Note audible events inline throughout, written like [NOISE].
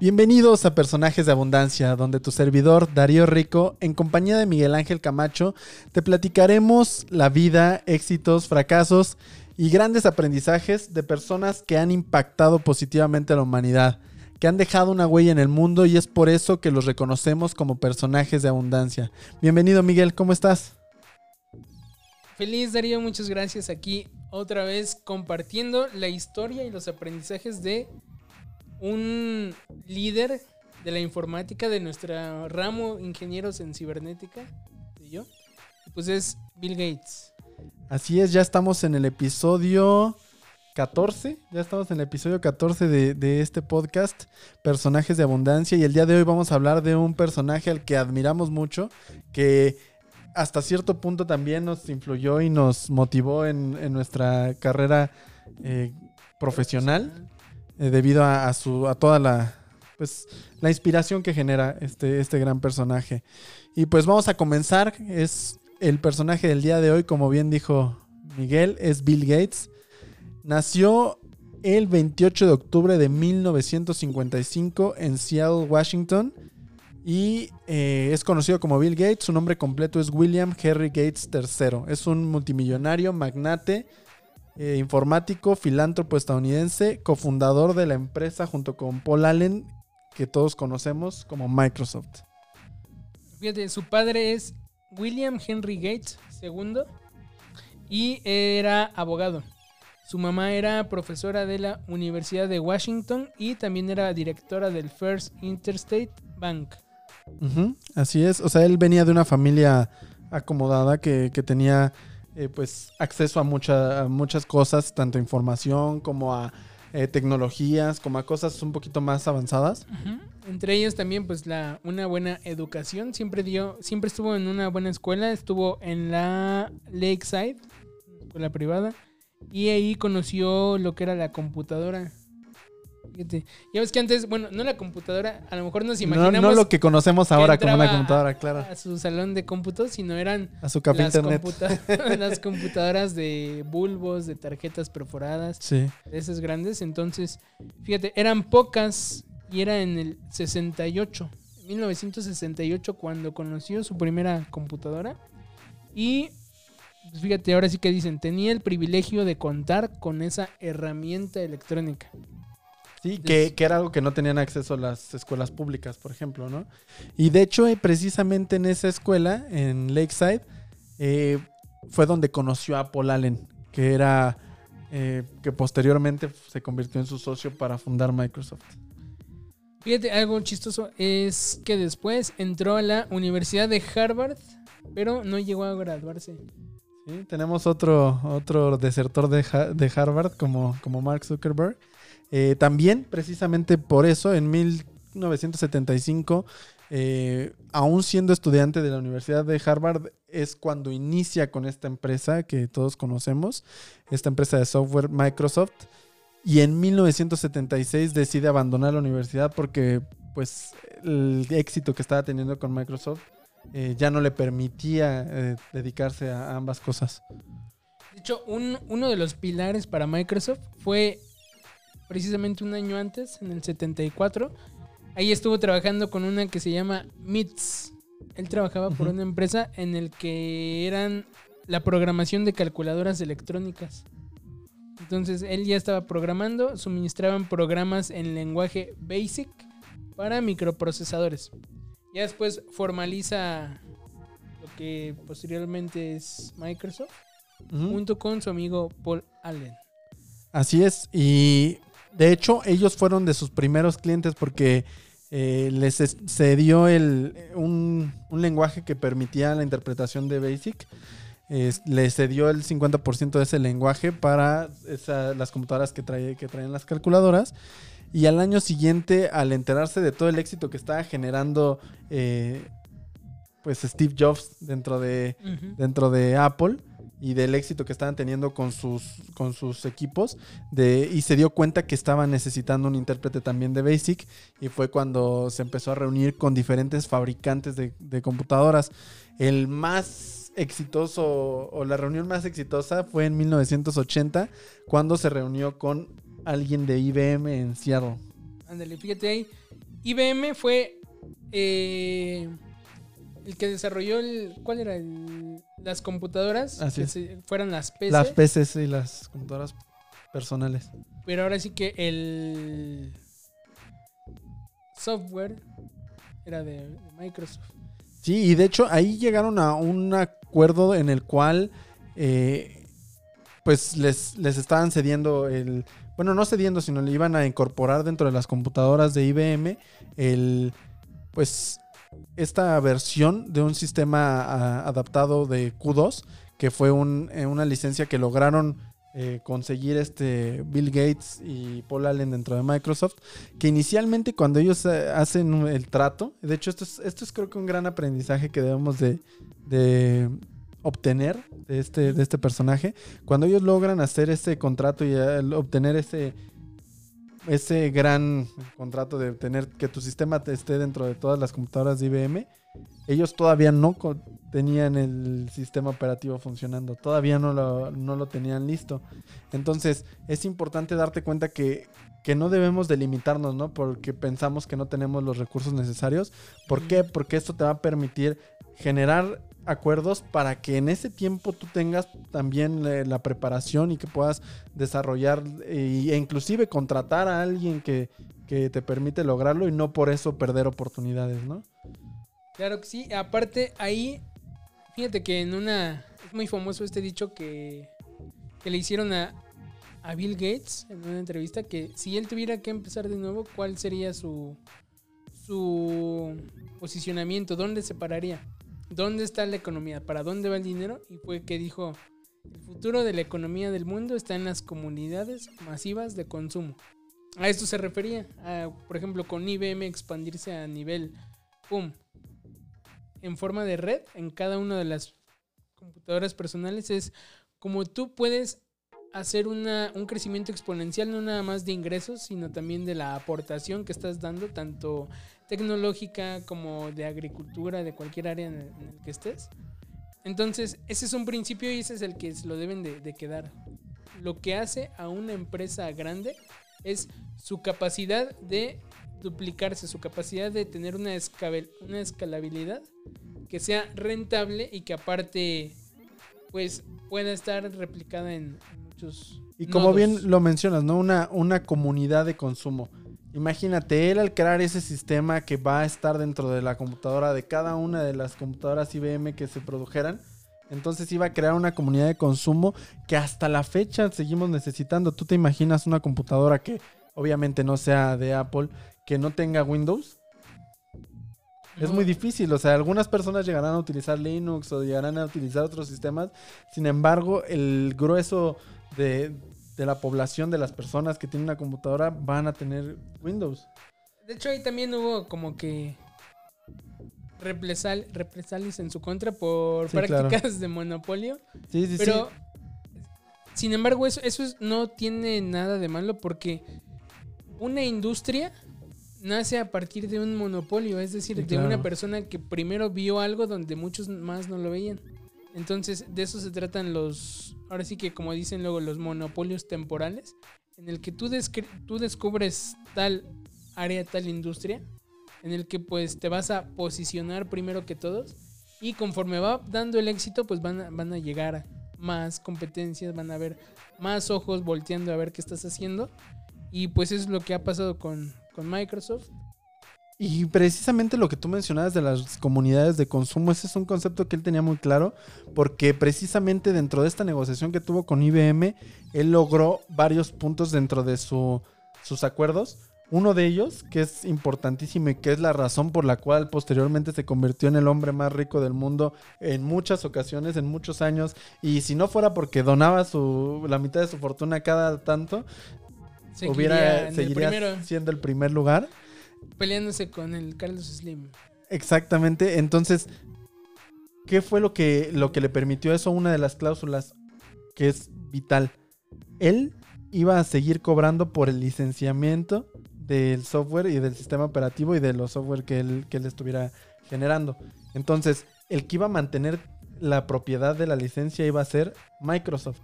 Bienvenidos a Personajes de Abundancia, donde tu servidor Darío Rico, en compañía de Miguel Ángel Camacho, te platicaremos la vida, éxitos, fracasos y grandes aprendizajes de personas que han impactado positivamente a la humanidad, que han dejado una huella en el mundo y es por eso que los reconocemos como personajes de abundancia. Bienvenido Miguel, ¿cómo estás? Feliz Darío, muchas gracias aquí otra vez compartiendo la historia y los aprendizajes de un líder de la informática de nuestro ramo ingenieros en cibernética, y yo, pues es Bill Gates. Así es, ya estamos en el episodio 14, ya estamos en el episodio 14 de, de, este podcast, Personajes de Abundancia, y el día de hoy vamos a hablar de un personaje al que admiramos mucho, que hasta cierto punto también nos influyó y nos motivó en, en nuestra carrera eh, profesional. Eh, debido a, su a toda la pues la inspiración que genera este este gran personaje. Y pues vamos a comenzar, es el personaje del día de hoy, como bien dijo Miguel, es Bill Gates. Nació el 28 de octubre de 1955 en Seattle, Washington. Y eh, es conocido como Bill Gates. Su nombre completo es William Henry Gates III. Es un multimillonario, magnate, eh, informático, filántropo estadounidense, cofundador de la empresa junto con Paul Allen, que todos conocemos como Microsoft. Fíjate, su padre es William Henry Gates II y era abogado. Su mamá era profesora de la Universidad de Washington y también era directora del First Interstate Bank. Uh -huh, así es, o sea, él venía de una familia acomodada que, que tenía eh, pues acceso a, mucha, a, muchas cosas, tanto información como a eh, tecnologías, como a cosas un poquito más avanzadas. Entre ellos también pues la, una buena educación, siempre dio, siempre estuvo en una buena escuela, estuvo en la Lakeside, escuela privada, y ahí conoció lo que era la computadora. Fíjate. Ya ves que antes, bueno, no la computadora, a lo mejor nos imaginamos. No, no lo que conocemos ahora como una computadora, claro. A su salón de cómputo, sino eran. A su café las internet. Computa [LAUGHS] [LAUGHS] las computadoras de bulbos, de tarjetas perforadas. Sí. De esas grandes. Entonces, fíjate, eran pocas y era en el 68. 1968 cuando conoció su primera computadora. Y pues fíjate, ahora sí que dicen, tenía el privilegio de contar con esa herramienta electrónica. Sí, que, que, era algo que no tenían acceso a las escuelas públicas, por ejemplo, ¿no? Y de hecho, eh, precisamente en esa escuela, en Lakeside, eh, fue donde conoció a Paul Allen, que era, eh, que posteriormente se convirtió en su socio para fundar Microsoft. Fíjate, algo chistoso es que después entró a la Universidad de Harvard, pero no llegó a graduarse. Sí, tenemos otro, otro desertor de, de Harvard como, como Mark Zuckerberg. Eh, también, precisamente por eso, en 1975, eh, aún siendo estudiante de la Universidad de Harvard, es cuando inicia con esta empresa que todos conocemos, esta empresa de software Microsoft. Y en 1976 decide abandonar la universidad porque pues, el éxito que estaba teniendo con Microsoft eh, ya no le permitía eh, dedicarse a ambas cosas. De hecho, un, uno de los pilares para Microsoft fue precisamente un año antes, en el 74. Ahí estuvo trabajando con una que se llama MITS. Él trabajaba uh -huh. por una empresa en el que eran la programación de calculadoras electrónicas. Entonces él ya estaba programando, suministraban programas en lenguaje BASIC para microprocesadores. Ya después formaliza lo que posteriormente es Microsoft, uh -huh. junto con su amigo Paul Allen. Así es, y de hecho, ellos fueron de sus primeros clientes porque eh, les se dio el, un, un, lenguaje que permitía la interpretación de BASIC. Eh, les cedió el 50% de ese lenguaje para esa, las computadoras que, trae, que las calculadoras. Y al año siguiente, al enterarse de todo el éxito que estaba generando eh, pues Steve Jobs dentro de, uh -huh. dentro de Apple, y del éxito que estaban teniendo con sus, con sus equipos de, y se dio cuenta que estaban necesitando un intérprete también de BASIC y fue cuando se empezó a reunir con diferentes fabricantes de, computadoras. El más exitoso o la reunión más exitosa fue en 1980 cuando se reunió con alguien de IBM en Seattle. Ándale, fíjate ahí. IBM fue eh, el que desarrolló el. ¿Cuál era? El- las computadoras. Así que es. se- fueran las PC. Las PCs y las computadoras personales. Pero ahora sí que el software era de, de Microsoft. Sí, y de hecho ahí llegaron a un acuerdo en el cual eh, pues les, les estaban cediendo el, bueno, no cediendo, sino le iban a incorporar dentro de las computadoras de IBM el, pues, esta versión de un sistema ah, adaptado de Q2, que fue eh, una licencia que lograron eh, conseguir este Bill Gates y Paul Allen dentro de Microsoft, que inicialmente cuando ellos eh, hacen el trato, de hecho esto es, creo que un gran aprendizaje que debemos de, obtener de este, de este personaje, cuando ellos logran hacer ese contrato y obtener ese, ese gran contrato de tener que tu sistema te esté dentro de todas las computadoras de IBM, ellos todavía no tenían el sistema operativo funcionando, todavía no lo, no lo tenían listo. Entonces es importante darte cuenta que, que no debemos delimitarnos, ¿no? Porque pensamos que no tenemos los recursos necesarios. ¿Por qué? Porque esto te va a permitir generar acuerdos para que en ese tiempo tú tengas también eh, la preparación y que puedas desarrollar eh, e inclusive contratar a alguien que, que te permite lograrlo y no por eso perder oportunidades, ¿no? Claro que sí. Aparte, ahí, fíjate que en una. Es muy famoso este dicho que, que le hicieron a, a Bill Gates en una entrevista: que si él tuviera que empezar de nuevo, ¿cuál sería su, su posicionamiento? ¿Dónde se pararía? ¿Dónde está la economía? ¿Para dónde va el dinero? Y fue que dijo: el futuro de la economía del mundo está en las comunidades masivas de consumo. A esto se refería, a, por ejemplo, con IBM expandirse a nivel, ¡pum!, en forma de red en cada una de las computadoras personales es como tú puedes hacer una, un crecimiento exponencial no nada más de ingresos, sino también de la aportación que estás dando, tanto tecnológica como de agricultura, de cualquier área en el, en el que estés. Entonces, ese es un principio y ese es el que lo deben de, quedar. Lo que hace a una empresa grande es su capacidad de duplicarse, su capacidad de tener una, una escalabilidad que sea rentable y que aparte pues pueda estar replicada en Y como nodos. bien lo mencionas, ¿no? Una, una comunidad de consumo. Imagínate, él al crear ese sistema que va a estar dentro de la computadora de cada una de las computadoras IBM que se produjeran, entonces iba a crear una comunidad de consumo que hasta la fecha seguimos necesitando. ¿Tú te imaginas una computadora que obviamente no sea de Apple, que no tenga Windows? Es muy difícil, o sea, algunas personas llegarán a utilizar Linux o llegarán a utilizar otros sistemas, sin embargo, el grueso de, de la población de las personas que tienen una computadora van a tener Windows. De hecho ahí también hubo como que represal, represalias en su contra por Sí, prácticas [LAUGHS] de monopolio. Sí, sí, Pero, sí. sin embargo, eso, eso es- no tiene nada de malo porque una industria nace a partir de un monopolio, es decir, Sí, de una persona que primero vio algo donde muchos más no lo veían. Entonces, de eso se tratan los, ahora sí que como dicen luego, los monopolios temporales, en el que tú, descubres tal área, tal industria, en el que pues te vas a posicionar primero que todos y conforme va dando el éxito, pues van a, llegar más competencias, van a haber más ojos volteando a ver qué estás haciendo. Y pues es lo que ha pasado con Microsoft. Y precisamente lo que tú mencionabas de las comunidades de consumo, ese es un concepto que él tenía muy claro, porque precisamente dentro de esta negociación que tuvo con IBM, él logró varios puntos dentro de su- sus acuerdos. Uno de ellos, que es importantísimo y que es la razón por la cual posteriormente se convirtió en el hombre más rico del mundo en muchas ocasiones, en muchos años, y si no fuera porque donaba su, la mitad de su fortuna cada tanto, Seguiría hubiera, el seguiría siendo el primer lugar. Peleándose con el Carlos Slim. Exactamente. Entonces, ¿qué fue lo que, lo que le permitió eso? Una de las cláusulas que es vital. Él iba a seguir cobrando por el licenciamiento del software y del sistema operativo y de los software que él, que él estuviera generando. Entonces, el que iba a mantener la propiedad de la licencia iba a ser Microsoft.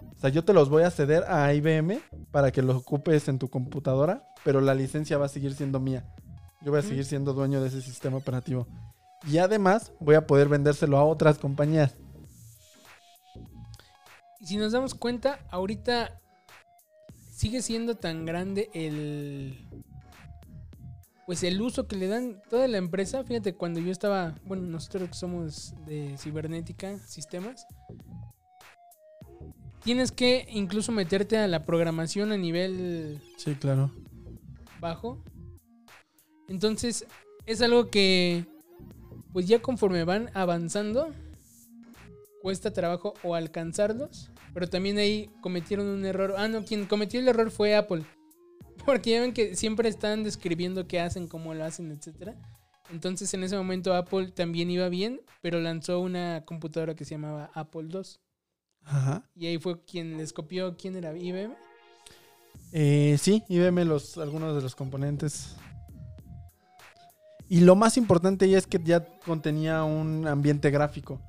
O sea, yo te los voy a ceder a IBM para que los ocupes en tu computadora, pero la licencia va a seguir siendo mía. Yo voy a seguir siendo dueño de ese sistema operativo. Y además voy a poder vendérselo a otras compañías. Y si nos damos cuenta, ahorita sigue siendo tan grande el pues el uso que le dan toda la empresa. Fíjate, cuando yo estaba, bueno, nosotros somos de cibernética, sistemas, tienes que incluso meterte a la programación a nivel Sí, claro. bajo. Entonces, es algo que, pues ya conforme van avanzando, cuesta trabajo o alcanzarlos. Pero también ahí cometieron un error. Ah, no, quien cometió el error fue Apple. [LAUGHS] Porque ya ven que siempre están describiendo qué hacen, cómo lo hacen, etc. Entonces en ese momento Apple también iba bien, pero lanzó una computadora que se llamaba Apple II. Ajá. Y ahí fue quien les copió, ¿quién era? IBM. Eh, sí, veme los, algunos de los componentes. Y lo más importante ya es que ya contenía un ambiente gráfico.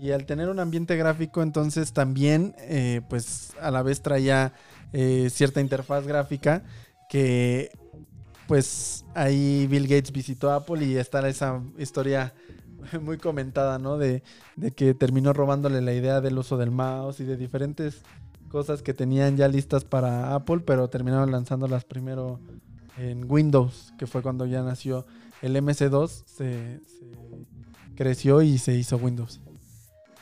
Y al tener un ambiente gráfico, entonces también, eh, pues a la vez traía eh, cierta interfaz gráfica que, pues ahí Bill Gates visitó Apple y está esa historia [LAUGHS] muy comentada, ¿no? De, que terminó robándole la idea del uso del mouse y de diferentes cosas que tenían ya listas para Apple, pero terminaron lanzándolas primero en Windows, que fue cuando ya nació el MC2, se, se creció y se hizo Windows.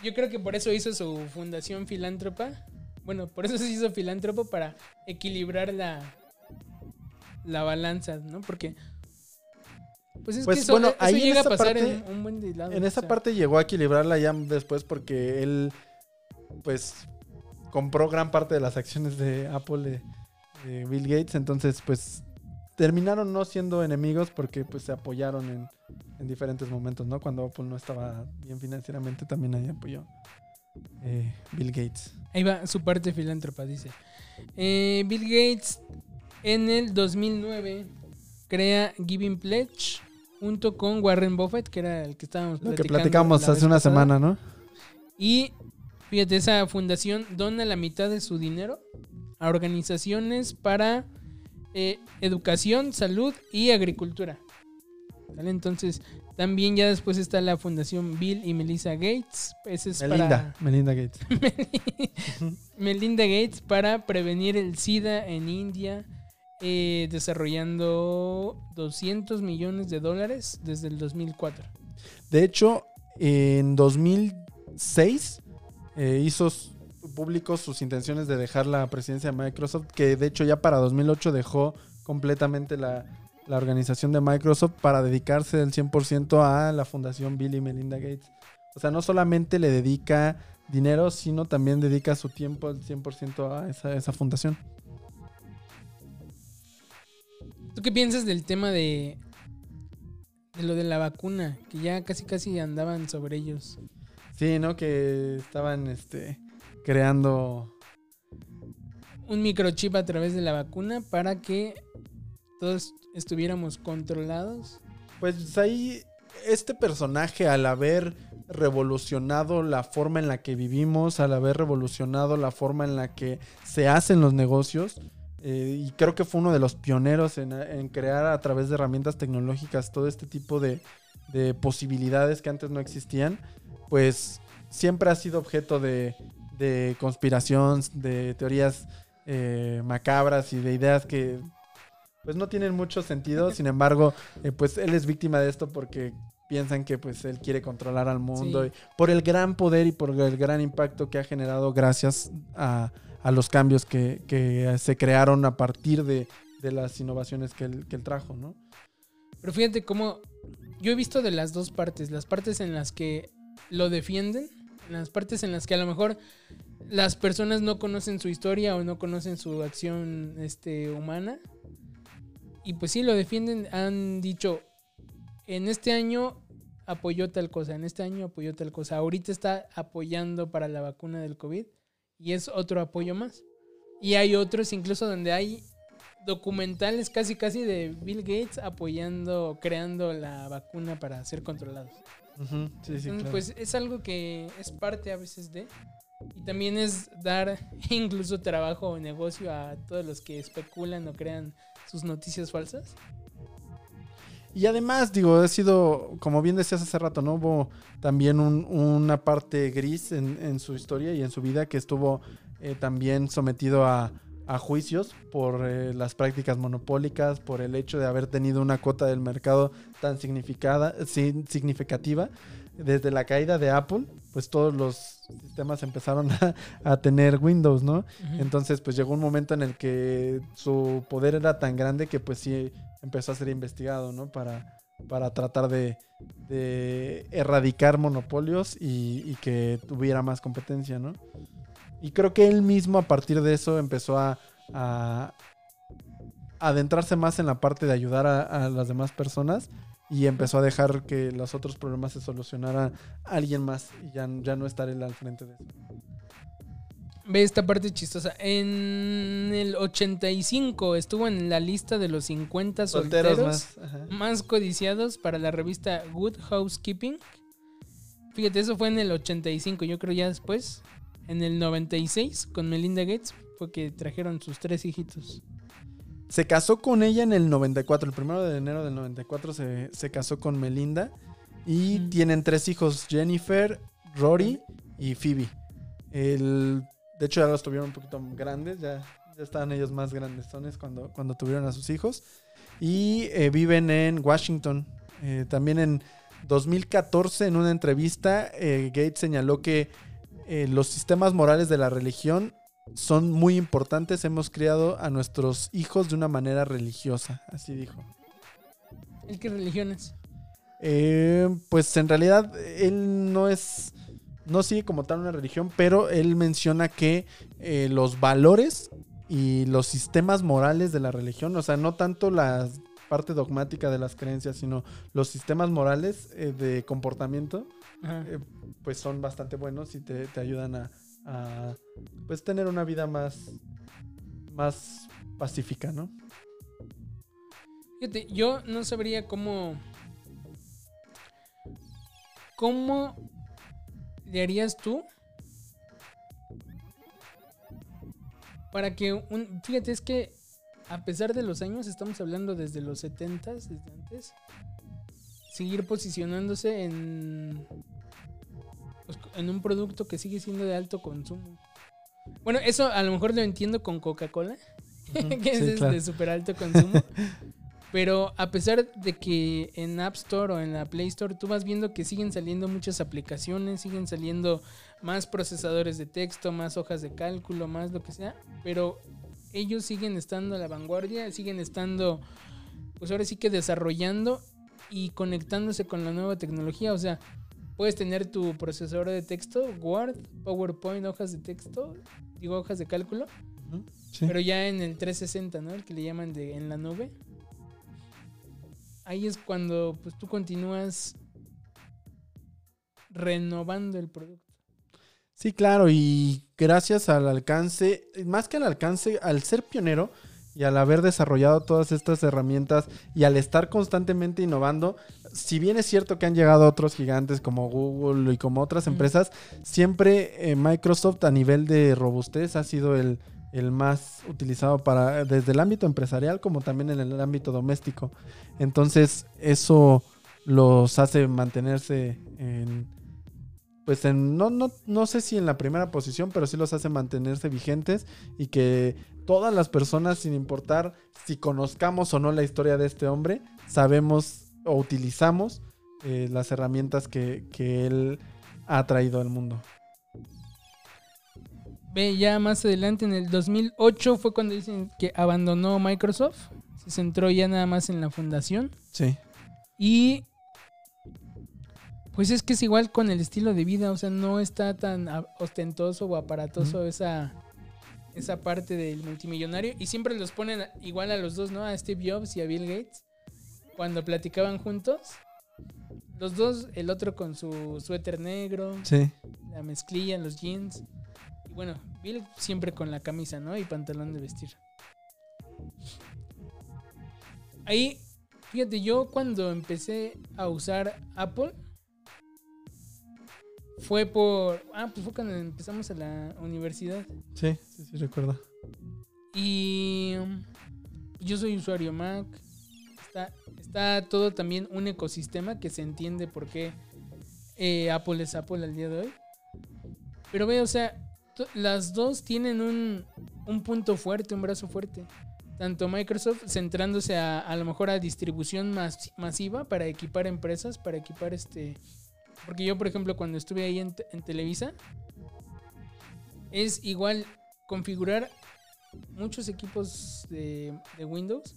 Yo creo que por eso hizo su fundación filántropa. Bueno, por eso se hizo filántropo para equilibrar la, la balanza, ¿no? Porque. Pues es Pues, que eso, bueno, eso ahí llega a pasar parte- en un buen de En o esa sea, parte llegó a equilibrarla ya después porque él, pues, compró gran parte de las acciones de Apple de, de Bill Gates. Entonces, pues, terminaron no siendo enemigos porque, pues, se apoyaron en, en diferentes momentos, ¿no? Cuando Apple no estaba bien financieramente, también ahí apoyó eh, Bill Gates. Ahí va su parte filántropa, dice. Eh, Bill Gates en el 2009 crea Giving Pledge junto con Warren Buffett, que era el que estábamos Lo que platicando platicamos hace una pasada. semana, ¿no? Y fíjate, esa fundación dona la mitad de su dinero a organizaciones para eh, educación, salud y agricultura. ¿Vale? Entonces, también ya después está la fundación Bill y Melissa Gates. Ese es Melinda, Melinda Gates. para [LAUGHS] Melinda Gates para prevenir el SIDA en India, eh, desarrollando 200 millones de dólares desde el 2004. De hecho, en 2006 eh, hizo públicos sus intenciones de dejar la presidencia de Microsoft, que de hecho ya para 2008 dejó completamente la, la organización de Microsoft para dedicarse del 100% a la fundación Bill y Melinda Gates. O sea, no solamente le dedica dinero, sino también dedica su tiempo al 100% a esa, esa fundación. ¿Tú qué piensas del tema de, de lo de la vacuna? Que ya casi casi andaban sobre ellos. Sí, ¿no? Que estaban este, creando Un microchip a través de la vacuna para que todos estuviéramos controlados. Pues ahí este personaje al haber revolucionado la forma en la que vivimos, al haber revolucionado la forma en la que se hacen los negocios, eh, y creo que fue uno de los pioneros en, en crear a través de herramientas tecnológicas todo este tipo de, de posibilidades que antes no existían, pues siempre ha sido objeto de, de conspiración, de teorías eh, macabras y de ideas que pues no tienen mucho sentido. Sin embargo, eh, pues él es víctima de esto porque piensan que pues él quiere controlar al mundo Sí. y por el gran poder y por el gran impacto que ha generado gracias a, a los cambios que, se crearon a partir de, las innovaciones que él, que él trajo, ¿no? Pero fíjate cómo yo he visto de las dos partes, las partes en las que lo defienden, las partes en las que a lo mejor las personas no conocen su historia o no conocen su acción este, humana. Y pues sí, lo defienden, han dicho, en este año apoyó tal cosa, en este año apoyó tal cosa, ahorita está apoyando para la vacuna del COVID y es otro apoyo más. Y hay otros incluso donde hay documentales casi casi de Bill Gates apoyando, creando la vacuna para ser controlados. Ujú, Sí, sí, Entonces, claro. Pues es algo que es parte a veces de. Y también es dar [LAUGHS] incluso trabajo o negocio a todos los que especulan o crean sus noticias falsas. Y además, digo, ha sido, como bien decías hace rato, ¿no? Hubo también un- una parte gris en, en su historia y en su vida que estuvo eh, también sometido a, a juicios por eh, las prácticas monopólicas, por el hecho de haber tenido una cuota del mercado tan significada, sin- significativa. Desde la caída de Apple, pues todos los sistemas empezaron a, a tener Windows, ¿no? Entonces, pues llegó un momento en el que su poder era tan grande que pues sí empezó a ser investigado, ¿no? Para, para tratar de, erradicar monopolios y, que tuviera más competencia, ¿no? Y creo que él mismo a partir de eso empezó a, a adentrarse más en la parte de ayudar a, a las demás personas y empezó a dejar que los otros problemas se solucionaran alguien más y ya, ya no estar él al frente de eso. Ve esta parte chistosa. En el 85 estuvo en la lista de los 50 solteros, más. codiciados para la revista Good Housekeeping. Fíjate, eso fue en el 85, yo creo ya después. En el 96, con Melinda Gates, fue que trajeron sus tres hijitos. Se casó con ella en el 94, el primero de enero del 94 se, se casó con Melinda y tienen tres hijos, Jennifer, Rory y Phoebe. El, de hecho ya los tuvieron un poquito grandes, ya, ya estaban ellos más grandes cuando, cuando tuvieron a sus hijos. Y eh, viven en Washington. Eh, también en 2014 en una entrevista eh, Gates señaló que los sistemas morales de la religión son muy importantes. Hemos criado a nuestros hijos de una manera religiosa, así dijo. ¿El qué religiones? Pues en realidad él no es, no sigue como tal una religión, pero él menciona que eh, los valores y los sistemas morales de la religión, o sea, no tanto la parte dogmática de las creencias, sino los sistemas morales eh, de comportamiento, eh, pues son bastante buenos y te, te ayudan a, a, pues tener una vida más, más pacífica, ¿no? Fíjate, yo no sabría cómo. ¿Cómo le harías tú para que un. Fíjate, es que a pesar de los años, estamos hablando desde los 70 desde antes, seguir posicionándose en. pues, en un producto que sigue siendo de alto consumo. Bueno, eso a lo mejor lo entiendo con Coca-Cola, [LAUGHS] que es sí, de- claro. de súper alto consumo. [LAUGHS] Pero a pesar de que en App Store o en la Play Store tú vas viendo que siguen saliendo muchas aplicaciones, siguen saliendo más procesadores de texto, más hojas de cálculo, más lo que sea, pero ellos siguen estando a la vanguardia, siguen estando, pues ahora sí que desarrollando y conectándose con la nueva tecnología. O sea, puedes tener tu procesador de texto, Word, PowerPoint, hojas de texto, digo hojas de cálculo, sí. pero ya en el 360, ¿no? El que le llaman de en la nube. Ahí es cuando pues tú continúas renovando el producto. Sí, claro, y gracias al alcance, más que al alcance, al ser pionero y al haber desarrollado todas estas herramientas y al estar constantemente innovando, si bien es cierto que han llegado otros gigantes como Google y como otras empresas, siempre eh, Microsoft a nivel de robustez ha sido el, el más utilizado para desde el ámbito empresarial como también en el ámbito doméstico. Entonces, eso los hace mantenerse en pues en, no, no, no sé si en la primera posición, pero sí los hace mantenerse vigentes y que todas las personas, sin importar si conozcamos o no la historia de este hombre, sabemos o utilizamos eh, las herramientas que, que él ha traído al mundo. Ve, ya más adelante, en el 2008 fue cuando dicen que abandonó Microsoft. Se centró ya nada más en la fundación. Sí. Y pues es que es igual con el estilo de vida, o sea, no está tan ostentoso o aparatoso esa, esa parte del multimillonario. Y siempre los ponen igual a los dos, ¿no? A Steve Jobs y a Bill Gates. Cuando platicaban juntos. Los dos, el otro con su suéter negro, Sí. la mezclilla, los jeans. Bueno, Bill siempre con la camisa, ¿no? Y pantalón de vestir. Ahí, fíjate, yo cuando empecé a usar Apple, fue por... Ah, pues fue cuando empezamos a la universidad. Sí, sí, sí, recuerdo. Y um, yo soy usuario Mac. Está, está todo también un ecosistema que se entiende por qué eh, Apple es Apple al día de hoy. Pero ve, o sea, las dos tienen un, un punto fuerte, un brazo fuerte. Tanto Microsoft centrándose a, a lo mejor a distribución mas- masiva para equipar empresas, para equipar este... Porque yo, por ejemplo, cuando estuve ahí en, Te- en Televisa, es igual configurar muchos equipos de, Windows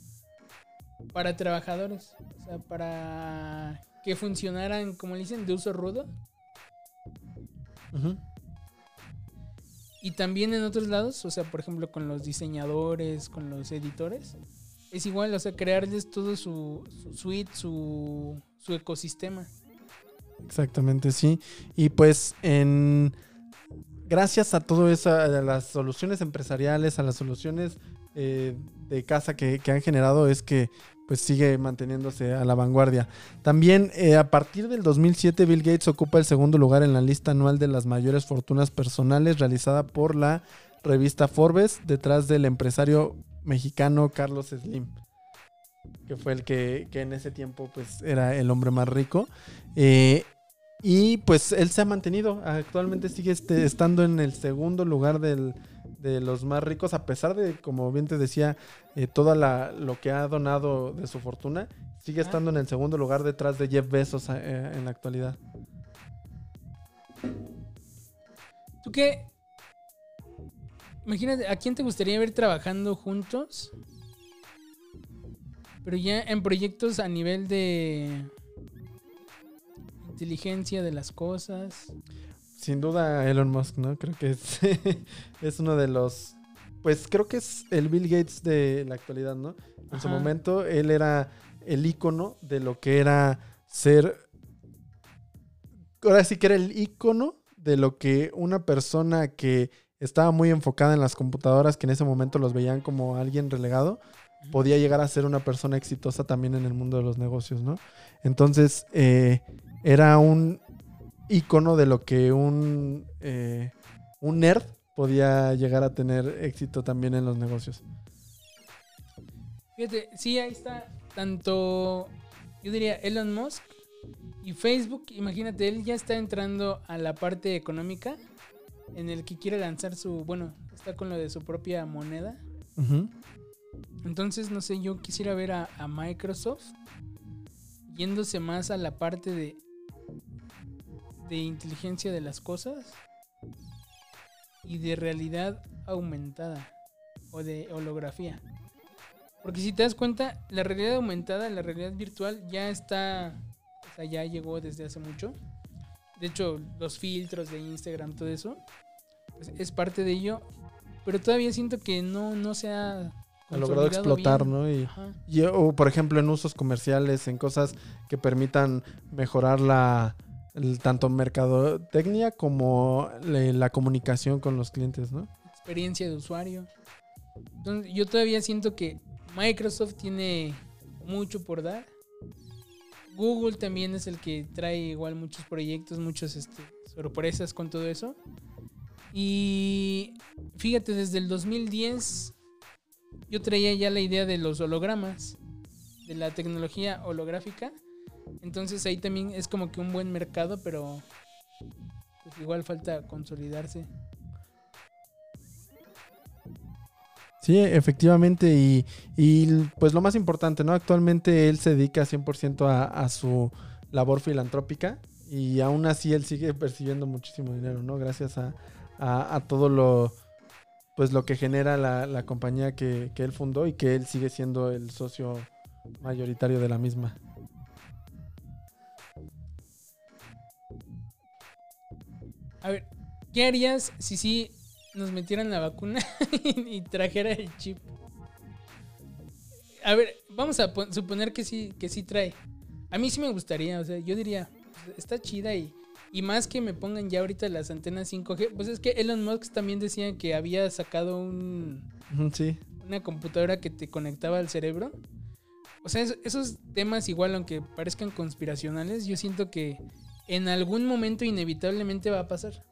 para trabajadores. O sea, para que funcionaran, como le dicen, de uso rudo. Ujú. Y también en otros lados, o sea, por ejemplo, con los diseñadores, con los editores. Es igual, o sea, crearles todo su, su suite, su, su ecosistema. Exactamente, sí. Y pues en gracias a todo eso, a las soluciones empresariales, a las soluciones eh, de casa que, que han generado, es que pues sigue manteniéndose a la vanguardia. También eh, a partir del 2007 Bill Gates ocupa el segundo lugar en la lista anual de las mayores fortunas personales realizada por la revista Forbes detrás del empresario mexicano Carlos Slim, que fue el que, que en ese tiempo pues era el hombre más rico. Eh, y pues él se ha mantenido, actualmente sigue este- estando en el segundo lugar del- de los más ricos, a pesar de, como bien te decía, eh, todo lo que ha donado de su fortuna, sigue estando en el segundo lugar detrás de Jeff Bezos eh, en la actualidad. ¿Tú qué? Imagínate, ¿a quién te gustaría ver trabajando juntos? Pero ya en proyectos a nivel de inteligencia de las cosas. Sin duda Elon Musk, ¿no? Creo que es, [LAUGHS] es uno de los... Pues creo que es el Bill Gates de la actualidad, ¿no? En su momento él era el icono de lo que era ser... Ahora sí que era el icono de lo que una persona que estaba muy enfocada en las computadoras, que en ese momento los veían como alguien relegado, podía llegar a ser una persona exitosa también en el mundo de los negocios, ¿no? Entonces, eh, era un icono de lo que un, eh, un nerd podía llegar a tener éxito también en los negocios. Fíjate, sí, ahí está tanto, yo diría Elon Musk y Facebook. Imagínate, él ya está entrando a la parte económica en el que quiere lanzar su, bueno, está con lo de su propia moneda. Entonces, no sé, yo quisiera ver a, a Microsoft yéndose más a la parte de, de inteligencia de las cosas y de realidad aumentada o de holografía. Porque si te das cuenta, la realidad aumentada, la realidad virtual ya está, o sea, ya llegó desde hace mucho. De hecho, los filtros de Instagram, todo eso, pues, es parte de ello. Pero todavía siento que no, no se ha Ha logrado explotar, bien. ¿no? Y, o, por ejemplo, en usos comerciales, en cosas que permitan mejorar la tanto mercadotecnia como la comunicación con los clientes, ¿no? experiencia de usuario. Entonces, yo todavía siento que Microsoft tiene mucho por dar. Google también es el que trae igual muchos proyectos, muchas este, sorpresas con todo eso. Y fíjate, desde el 2010 yo traía ya la idea de los hologramas, de la tecnología holográfica. Entonces ahí también es como que un buen mercado, pero pues igual falta consolidarse. Sí, efectivamente. Y, y, pues lo más importante, ¿no? Actualmente él se dedica 100% a, a su labor filantrópica y aún así él sigue percibiendo muchísimo dinero, ¿no? Gracias a, a- a todo lo pues lo que genera la, la compañía que, que él fundó y que él sigue siendo el socio mayoritario de la misma. ¿Qué harías si sí nos metieran la vacuna [LAUGHS] y trajera el chip? A ver, vamos a pon- suponer que sí, que sí trae. A mí sí me gustaría, o sea, yo diría, está chida y, y más que me pongan ya ahorita las antenas 5G, pues es que Elon Musk también decía que había sacado un, Sí, una computadora que te conectaba al cerebro. O sea, es- esos temas igual, aunque parezcan conspiracionales, yo siento que en algún momento inevitablemente va a pasar.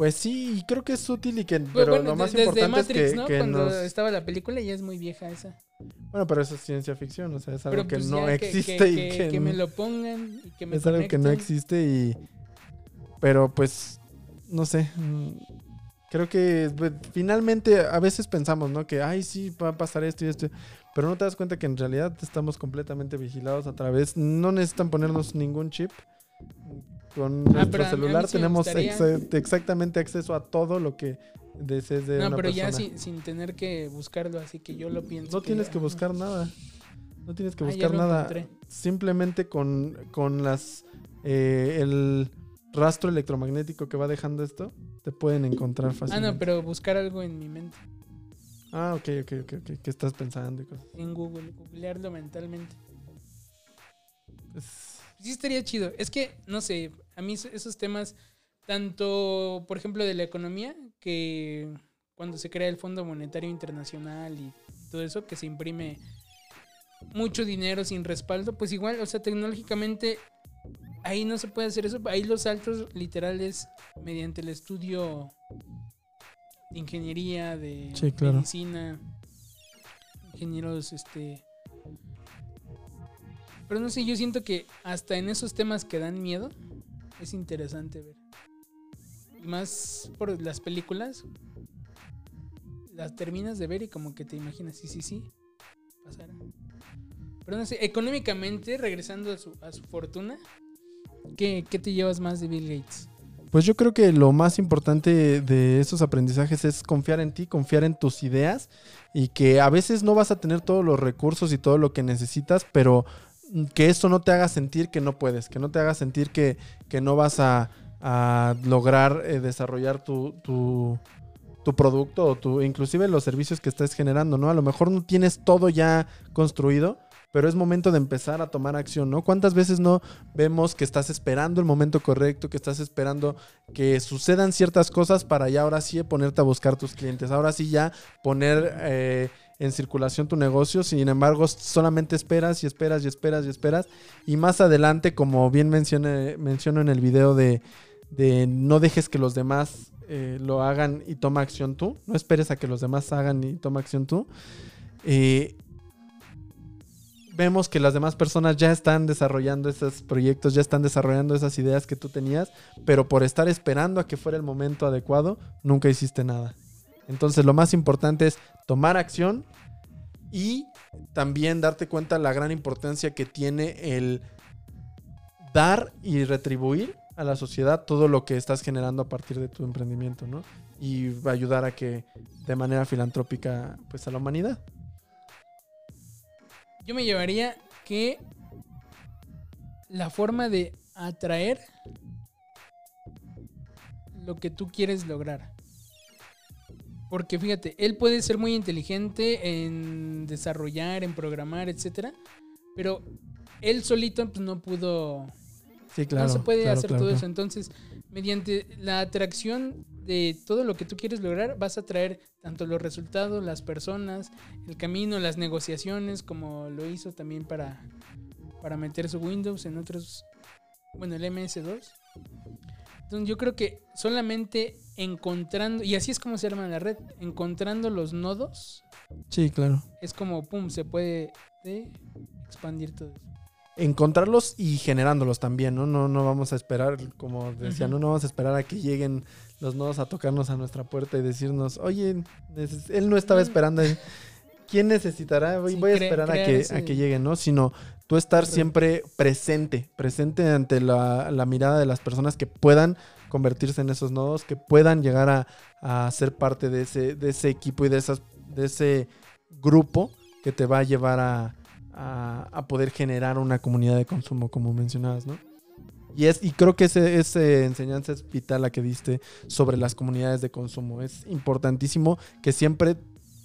Pues sí, creo que es útil y que. Pero bueno, lo más de- desde importante Matrix, es que, ¿no? que Cuando nos- estaba la película ya es muy vieja esa. Bueno, pero eso es ciencia ficción, o sea, es algo Pero que pues no que- existe que, y que- que, me lo pongan y que me es algo que no existe y. Pero pues, no sé. mm, Creo que pues, finalmente a veces pensamos, ¿no? Que, ay, sí, va a pasar esto y esto. Pero no te das cuenta que en realidad estamos completamente vigilados a través. No necesitan ponernos ningún chip. Con Ah, nuestro celular sí tenemos gustaría. exactamente acceso a todo lo que desees de No, una pero persona. ya sin, sin tener que buscarlo, así que yo lo pienso. No tienes que ah, buscar nada. No tienes que Ah, buscar nada. encontré. Simplemente con, con las eh, el rastro electromagnético que va dejando esto, te pueden encontrar Ah, fácilmente. no, pero buscar algo en mi mente. Ah, ok, ok, ok, ok. ¿Qué estás pensando y cosas? En Google, googlearlo mentalmente. Es- Sí estaría chido. Es que, no sé, a mí eso- esos temas, tanto, por ejemplo, de la economía, que cuando se crea el Fondo Monetario Internacional y todo eso, que se imprime mucho dinero sin respaldo, pues igual, o sea, tecnológicamente ahí no se puede hacer eso. Ahí los saltos literales mediante el estudio de ingeniería, de Sí, claro. medicina, ingenieros, este... Pero no sé, yo siento que hasta en esos temas que dan miedo es interesante ver. Más por las películas. Las terminas de ver y como que te imaginas, sí, sí, sí, pasará. Pero no sé, económicamente, regresando a su, a su fortuna, ¿qué, te llevas más de Bill Gates? Pues yo creo que lo más importante de esos aprendizajes es confiar en ti, confiar en tus ideas y que a veces no vas a tener todos los recursos y todo lo que necesitas, pero que eso no te haga sentir que no puedes, que no te haga sentir que, que no vas a, a lograr eh, desarrollar tu, tu, tu producto o tu, inclusive los servicios que estés generando, ¿no? A lo mejor no tienes todo ya construido, pero es momento de empezar a tomar acción, ¿no? ¿Cuántas veces no vemos que estás esperando el momento correcto, que estás esperando que sucedan ciertas cosas para ya ahora sí ponerte a buscar tus clientes, ahora sí ya poner eh, en circulación tu negocio, sin embargo solamente esperas y esperas y esperas y esperas y más adelante, como bien mencioné, menciono en el video de, no dejes que los demás eh, lo hagan y toma acción tú, no esperes a que los demás hagan y toma acción tú. Eh, vemos que las demás personas ya están desarrollando esos proyectos, ya están desarrollando esas ideas que tú tenías, pero por estar esperando a que fuera el momento adecuado, nunca hiciste nada. Entonces lo más importante es tomar acción y también darte cuenta la gran importancia que tiene el dar y retribuir a la sociedad todo lo que estás generando a partir de tu emprendimiento, ¿no? Y ayudar a que de manera filantrópica, pues a la humanidad. Yo me llevaría que la forma de atraer lo que tú quieres lograr. Porque fíjate, él puede ser muy inteligente en desarrollar, en programar, etcétera, pero él solito pues, no pudo Sí, claro. no se puede claro, hacer claro, todo claro. eso. Entonces, mediante la atracción de todo lo que tú quieres lograr, vas a traer tanto los resultados, las personas, el camino, las negociaciones, como lo hizo también para, para meter su Windows en otros, bueno, el MS2. Entonces, yo creo que solamente encontrando, y así es como se arma la red, encontrando los nodos, Sí, claro. es como, pum, se puede eh, expandir todo. eso. encontrarlos y generándolos también, ¿no? No, no vamos a esperar, como decía, no, no vamos a esperar a que lleguen los nodos a tocarnos a nuestra puerta y decirnos, oye, él no estaba esperando. ¿Quién necesitará? Voy, Sí, voy a esperar a que, ese- a que lleguen, ¿no? Sino tú estar siempre presente, presente ante la, la mirada de las personas que puedan convertirse en esos nodos, que puedan llegar a, a ser parte de ese, de ese equipo y de, esas, de ese grupo que te va a llevar a, a, a poder generar una comunidad de consumo, como mencionabas, ¿no? Y, es, y creo que ese enseñanza es vital la que diste sobre las comunidades de consumo. Es importantísimo que siempre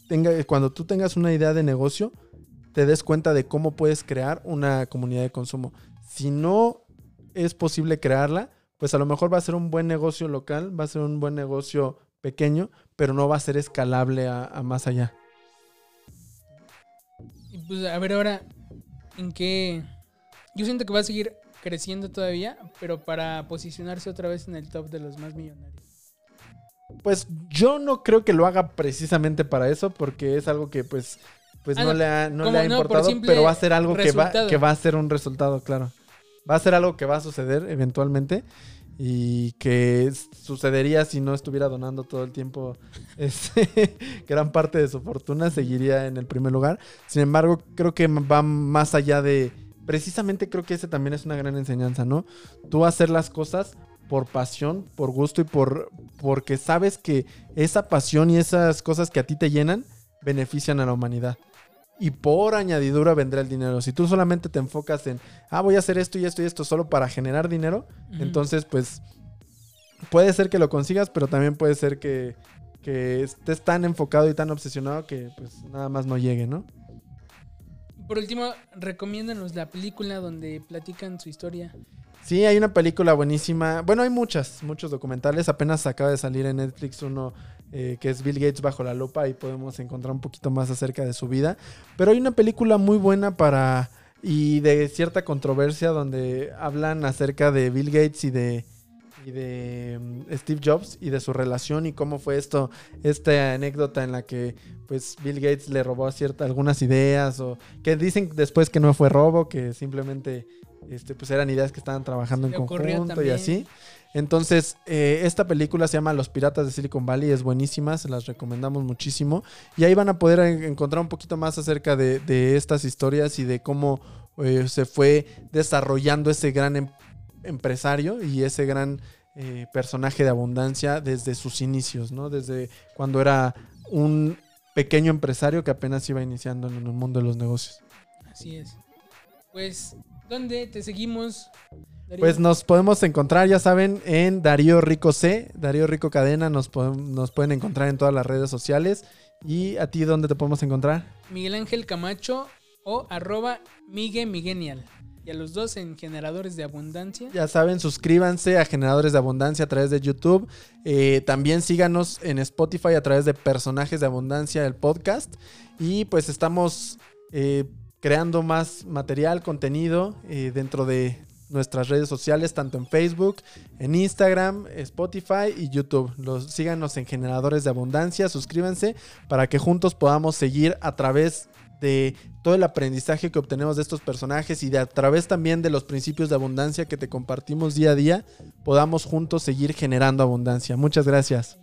tenga, cuando tú tengas una idea de negocio, te des cuenta de cómo puedes crear una comunidad de consumo. Si no es posible crearla, pues a lo mejor va a ser un buen negocio local, va a ser un buen negocio pequeño, pero no va a ser escalable a, a más allá. Y pues a ver ahora, ¿en qué? Yo siento que va a seguir creciendo todavía, pero para posicionarse otra vez en el top de los más millonarios. Pues yo no creo que lo haga precisamente para eso, porque es algo que pues, pues Ah, no, no, le ha, no le ha importado, pero va a ser algo que va, que va a ser un resultado, claro. Va a ser algo que va a suceder eventualmente y que sucedería si no estuviera donando todo el tiempo [LAUGHS] este, gran parte de su fortuna, seguiría en el primer lugar. Sin embargo, creo que va más allá de... Precisamente creo que ese también es una gran enseñanza, ¿no? Tú hacer las cosas por pasión, por gusto y por porque sabes que esa pasión y esas cosas que a ti te llenan benefician a la humanidad. Y por añadidura vendrá el dinero. Si tú solamente te enfocas en, ah, voy a hacer esto y esto y esto solo para generar dinero, entonces pues puede ser que lo consigas, pero también puede ser que, que estés tan enfocado y tan obsesionado que pues nada más no llegue, ¿no? Por último, recomiéndanos la película donde platican su historia. Sí, hay una película buenísima. Bueno, hay muchas, muchos documentales. Apenas acaba de salir en Netflix uno eh, que es Bill Gates bajo la lupa. Ahí podemos encontrar un poquito más acerca de su vida. Pero hay una película muy buena para y de cierta controversia donde hablan acerca de Bill Gates y de y de mm, Steve Jobs y de su relación y cómo fue esto, esta anécdota en la que pues Bill Gates le robó cierta, algunas ideas o que dicen después que no fue robo, que simplemente este, pues eran ideas que estaban trabajando en conjunto y así. Entonces, eh, esta película se llama Los Piratas de Silicon Valley, es buenísima, se las recomendamos muchísimo. Y ahí van a poder en- encontrar un poquito más acerca de, de estas historias y de cómo eh, se fue desarrollando ese gran em- empresario y ese gran eh, personaje de abundancia desde sus inicios, ¿no? Desde cuando era un pequeño empresario que apenas iba iniciando en el mundo de los negocios. Así es. Pues, ¿dónde te seguimos? Pues nos podemos encontrar, ya saben, en Darío Rico C, Darío Rico Cadena, nos, nos pueden encontrar en todas las redes sociales. ¿Y a ti dónde te podemos encontrar? Miguel Ángel Camacho o arroba Migue Migenial. Y a los dos en Generadores de Abundancia. Ya saben, suscríbanse a Generadores de Abundancia a través de YouTube. Eh, también síganos en Spotify a través de Personajes de Abundancia, el podcast. Y pues estamos eh, creando más material, contenido eh, dentro de nuestras redes sociales, tanto en Facebook, en Instagram, Spotify y YouTube. Los, síganos en Generadores de Abundancia, suscríbanse para que juntos podamos seguir a través de todo el aprendizaje que obtenemos de estos personajes y de a través también de los principios de abundancia que te compartimos día a día, podamos juntos seguir generando abundancia. Muchas gracias.